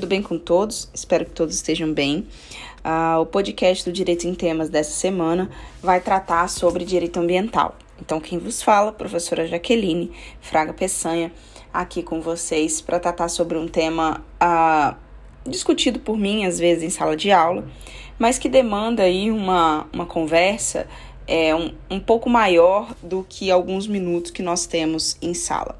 Tudo bem com todos? Espero que todos estejam bem. Uh, o podcast do Direito em Temas dessa semana vai tratar sobre direito ambiental. Então, quem vos fala, professora Jaqueline Fraga Peçanha, aqui com vocês para tratar sobre um tema uh, discutido por mim, às vezes, em sala de aula, mas que demanda aí uma, uma conversa é, um, um pouco maior do que alguns minutos que nós temos em sala.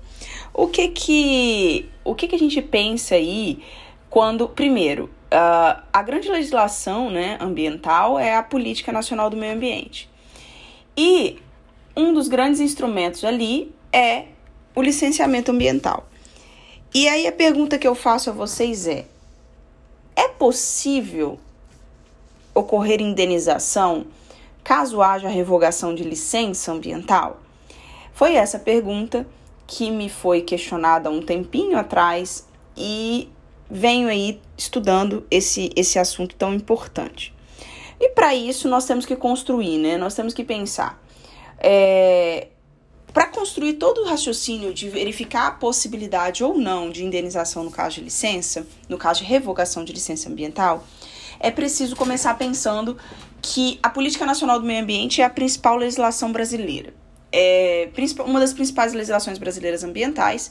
O que que, o que, que a gente pensa aí quando, primeiro, uh, a grande legislação né, ambiental é a Política Nacional do Meio Ambiente. E um dos grandes instrumentos ali é o licenciamento ambiental. E aí a pergunta que eu faço a vocês é: é possível ocorrer indenização caso haja revogação de licença ambiental? Foi essa pergunta que me foi questionada há um tempinho atrás e venho aí estudando esse, esse assunto tão importante. E para isso nós temos que construir, né? Nós temos que pensar. É, para construir todo o raciocínio de verificar a possibilidade ou não de indenização no caso de licença, no caso de revogação de licença ambiental, é preciso começar pensando que a Política Nacional do Meio Ambiente é a principal legislação brasileira é, uma das principais legislações brasileiras ambientais,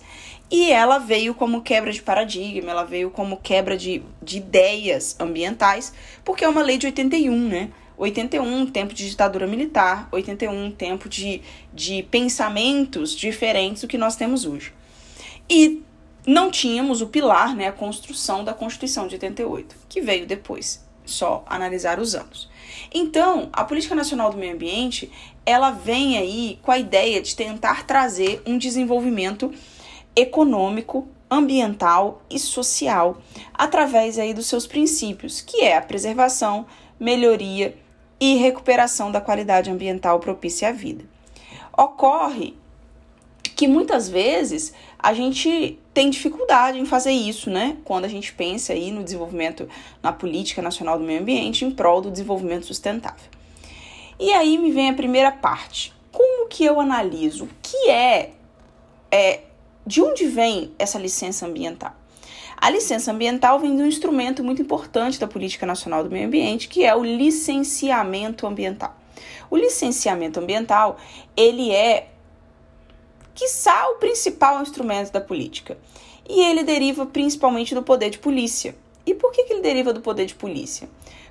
e ela veio como quebra de paradigma, ela veio como quebra de, de ideias ambientais, porque é uma lei de 81, né? 81, tempo de ditadura militar, 81, tempo de, de pensamentos diferentes do que nós temos hoje. E não tínhamos o pilar, né, a construção da Constituição de 88, que veio depois, só analisar os anos. Então, a Política Nacional do Meio Ambiente, ela vem aí com a ideia de tentar trazer um desenvolvimento econômico, ambiental e social através aí dos seus princípios, que é a preservação, melhoria e recuperação da qualidade ambiental propícia à vida. Ocorre que muitas vezes a gente tem dificuldade em fazer isso, né? Quando a gente pensa aí no desenvolvimento, na política nacional do meio ambiente em prol do desenvolvimento sustentável. E aí me vem a primeira parte. Como que eu analiso? O que é, é de onde vem essa licença ambiental? A licença ambiental vem de um instrumento muito importante da Política Nacional do Meio Ambiente, que é o licenciamento ambiental. O licenciamento ambiental, ele é quiçá o principal instrumento da política. E ele deriva principalmente do poder de polícia. E por que, que ele deriva do poder de polícia?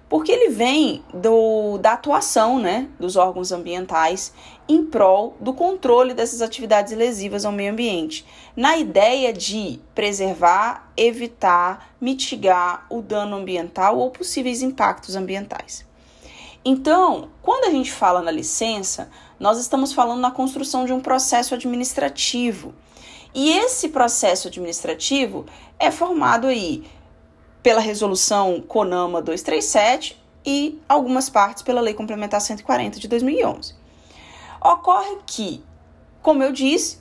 Porque ele vem do, da atuação né, dos órgãos ambientais em prol do controle dessas atividades lesivas ao meio ambiente, na ideia de preservar, evitar, mitigar o dano ambiental ou possíveis impactos ambientais. Então, quando a gente fala na licença, nós estamos falando na construção de um processo administrativo. E esse processo administrativo é formado aí pela resolução CONAMA 237 e algumas partes pela Lei Complementar 140 de 2011. Ocorre que, como eu disse,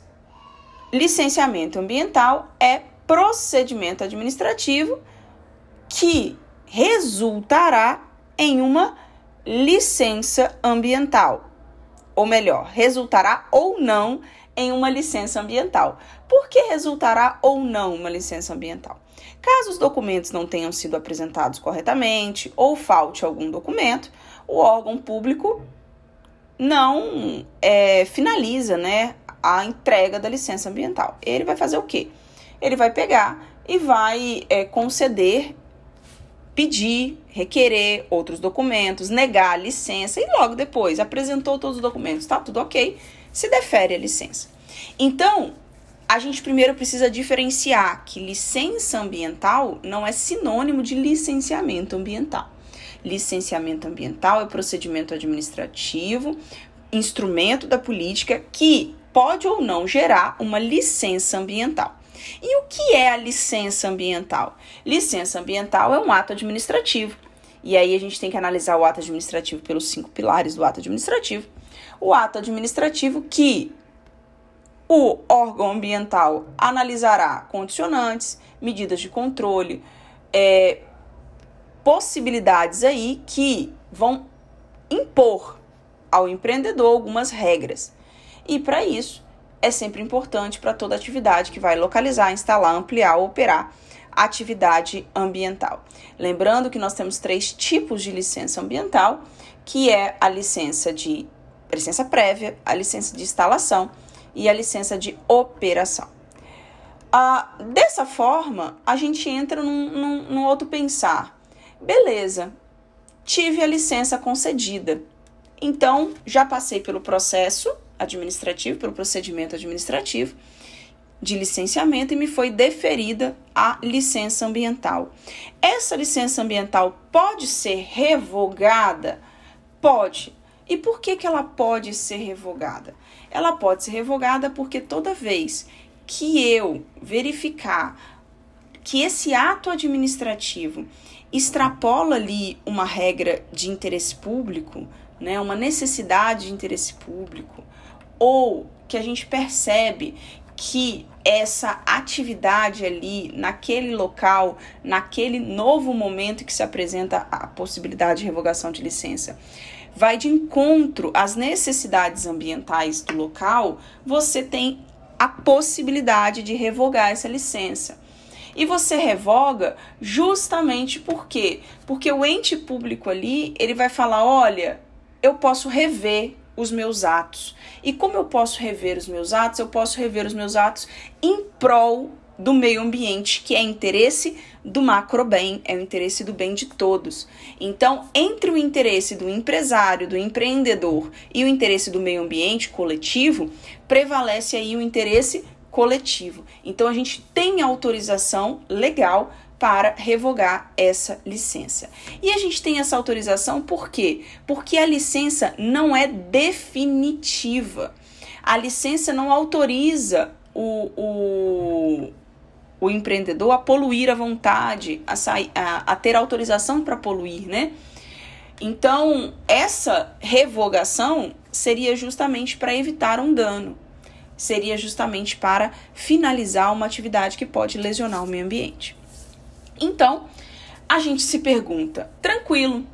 licenciamento ambiental é procedimento administrativo que resultará em uma licença ambiental ou melhor, resultará ou não em uma licença ambiental. Por que resultará ou não uma licença ambiental? Caso os documentos não tenham sido apresentados corretamente ou falte algum documento, o órgão público não é, finaliza né, a entrega da licença ambiental. Ele vai fazer o quê? Ele vai pegar e vai é, conceder pedir, requerer outros documentos, negar a licença e logo depois apresentou todos os documentos, tá tudo ok, se defere a licença. Então, a gente primeiro precisa diferenciar que licença ambiental não é sinônimo de licenciamento ambiental. Licenciamento ambiental é procedimento administrativo, instrumento da política que pode ou não gerar uma licença ambiental. E o que é a licença ambiental? Licença ambiental é um ato administrativo. E aí a gente tem que analisar o ato administrativo pelos cinco pilares do ato administrativo. O ato administrativo que o órgão ambiental analisará condicionantes, medidas de controle, é, possibilidades aí que vão impor ao empreendedor algumas regras. E para isso, é sempre importante para toda atividade que vai localizar, instalar, ampliar ou operar atividade ambiental. Lembrando que nós temos três tipos de licença ambiental, que é a licença de licença prévia, a licença de instalação e a licença de operação. Ah, dessa forma, a gente entra num, num, num outro pensar. Beleza, tive a licença concedida. Então, já passei pelo processo administrativo, pelo procedimento administrativo de licenciamento e me foi deferida a licença ambiental. Essa licença ambiental pode ser revogada? Pode. E por que, que ela pode ser revogada? Ela pode ser revogada porque toda vez que eu verificar que esse ato administrativo extrapola ali uma regra de interesse público, né, uma necessidade de interesse público, ou que a gente percebe que essa atividade ali, naquele local, naquele novo momento que se apresenta a possibilidade de revogação de licença, vai de encontro às necessidades ambientais do local, você tem a possibilidade de revogar essa licença. E você revoga justamente por quê? Porque o ente público ali, ele vai falar, olha, eu posso rever os meus atos. E como eu posso rever os meus atos? Eu posso rever os meus atos em prol do meio ambiente, que é interesse do macro bem, é o interesse do bem de todos. Então, entre o interesse do empresário, do empreendedor e o interesse do meio ambiente coletivo, prevalece aí o interesse coletivo. Então, a gente tem autorização legal para revogar essa licença. E a gente tem essa autorização por quê? Porque a licença não é definitiva. A licença não autoriza o, o, o empreendedor a poluir à vontade, a, sair, a, a ter autorização para poluir, né? Então, essa revogação seria justamente para evitar um dano, seria justamente para finalizar uma atividade que pode lesionar o meio ambiente. Então, a gente se pergunta: tranquilo,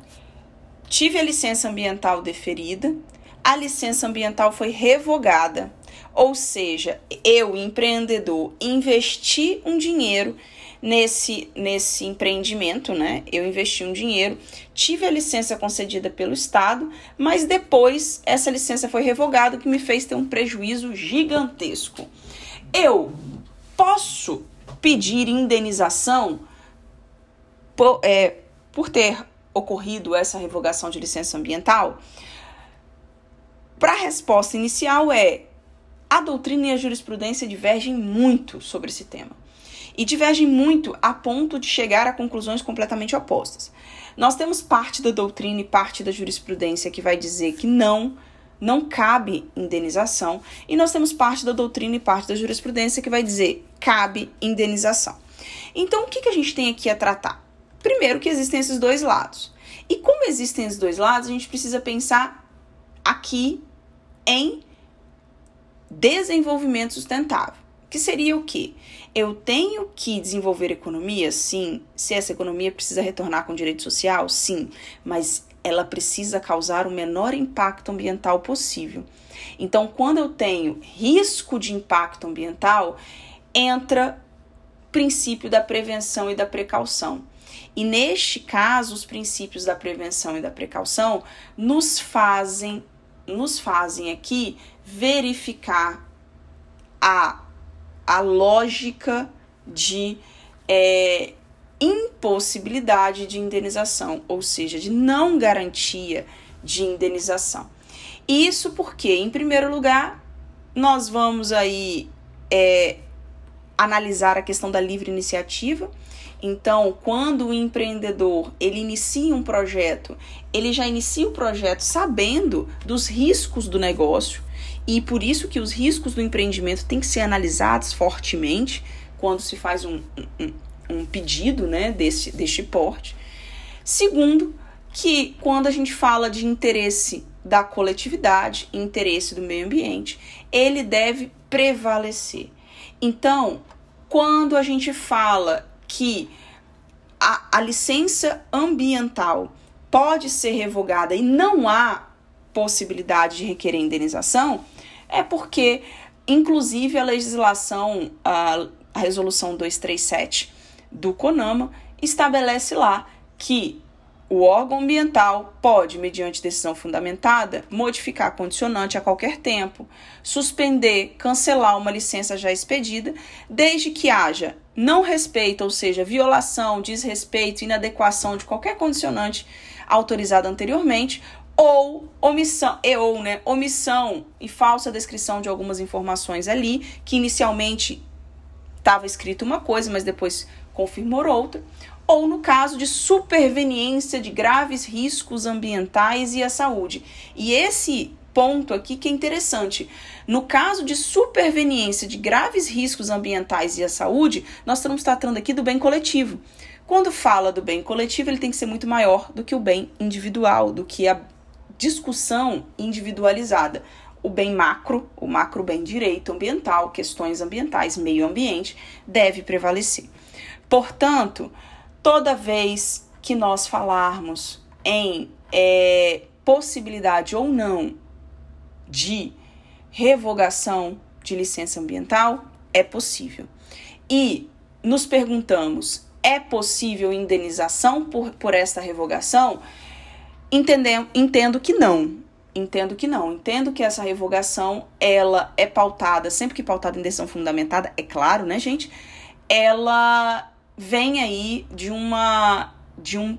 tive a licença ambiental deferida, a licença ambiental foi revogada, ou seja, eu, empreendedor, investi um dinheiro nesse, nesse empreendimento, né? Eu investi um dinheiro, tive a licença concedida pelo Estado, mas depois essa licença foi revogada, o que me fez ter um prejuízo gigantesco. Eu posso pedir indenização por, é, por ter ocorrido essa revogação de licença ambiental? Para a resposta inicial é: a doutrina e a jurisprudência divergem muito sobre esse tema. E divergem muito a ponto de chegar a conclusões completamente opostas. Nós temos parte da doutrina e parte da jurisprudência que vai dizer que não, não cabe indenização, e nós temos parte da doutrina e parte da jurisprudência que vai dizer cabe indenização. Então, o que, que a gente tem aqui a tratar? Primeiro, que existem esses dois lados. E como existem esses dois lados, a gente precisa pensar aqui em desenvolvimento sustentável. Que seria o quê? Eu tenho que desenvolver economia? Sim. Se essa economia precisa retornar com direito social? Sim. Mas ela precisa causar o menor impacto ambiental possível. Então, quando eu tenho risco de impacto ambiental, entra princípio da prevenção e da precaução. E neste caso, os princípios da prevenção e da precaução nos fazem nos fazem aqui verificar a, a lógica de é, impossibilidade de indenização, ou seja, de não garantia de indenização. Isso porque, em primeiro lugar, nós vamos aí é, analisar a questão da livre iniciativa então, quando o empreendedor ele inicia um projeto, ele já inicia o projeto sabendo dos riscos do negócio e por isso que os riscos do empreendimento têm que ser analisados fortemente quando se faz um, um, um pedido né, desse, deste porte. Segundo, que quando a gente fala de interesse da coletividade, interesse do meio ambiente, ele deve prevalecer. Então, quando a gente fala que a, a licença ambiental pode ser revogada e não há possibilidade de requerer indenização, é porque, inclusive, a legislação, a, a resolução 237 do CONAMA estabelece lá que o órgão ambiental pode, mediante decisão fundamentada, modificar a condicionante a qualquer tempo, suspender, cancelar uma licença já expedida, desde que haja não respeito, ou seja, violação, desrespeito, inadequação de qualquer condicionante autorizado anteriormente, ou omissão, e ou, né, omissão e falsa descrição de algumas informações ali, que inicialmente estava escrito uma coisa, mas depois confirmou outra, ou no caso de superveniência de graves riscos ambientais e à saúde. E esse ponto aqui que é interessante. No caso de superveniência de graves riscos ambientais e à saúde, nós estamos tratando aqui do bem coletivo. Quando fala do bem coletivo, ele tem que ser muito maior do que o bem individual, do que a discussão individualizada. O bem macro, o macro bem direito ambiental, questões ambientais, meio ambiente, deve prevalecer. Portanto, toda vez que nós falarmos em é, possibilidade ou não de revogação de licença ambiental, é possível. E nos perguntamos: é possível indenização por, por esta revogação? Entendem, entendo que não. Entendo que não. Entendo que essa revogação ela é pautada, sempre que pautada em decisão fundamentada, é claro, né, gente? Ela vem aí de uma de um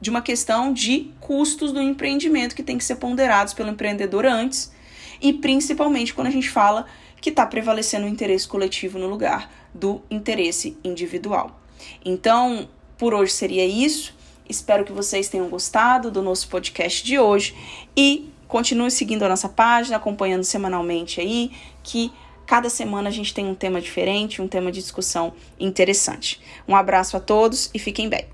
de uma questão de custos do empreendimento que tem que ser ponderados pelo empreendedor antes e principalmente quando a gente fala que está prevalecendo o interesse coletivo no lugar do interesse individual. Então, por hoje seria isso. Espero que vocês tenham gostado do nosso podcast de hoje e continue seguindo a nossa página, acompanhando semanalmente aí, que Cada semana a gente tem um tema diferente, um tema de discussão interessante. Um abraço a todos e fiquem bem.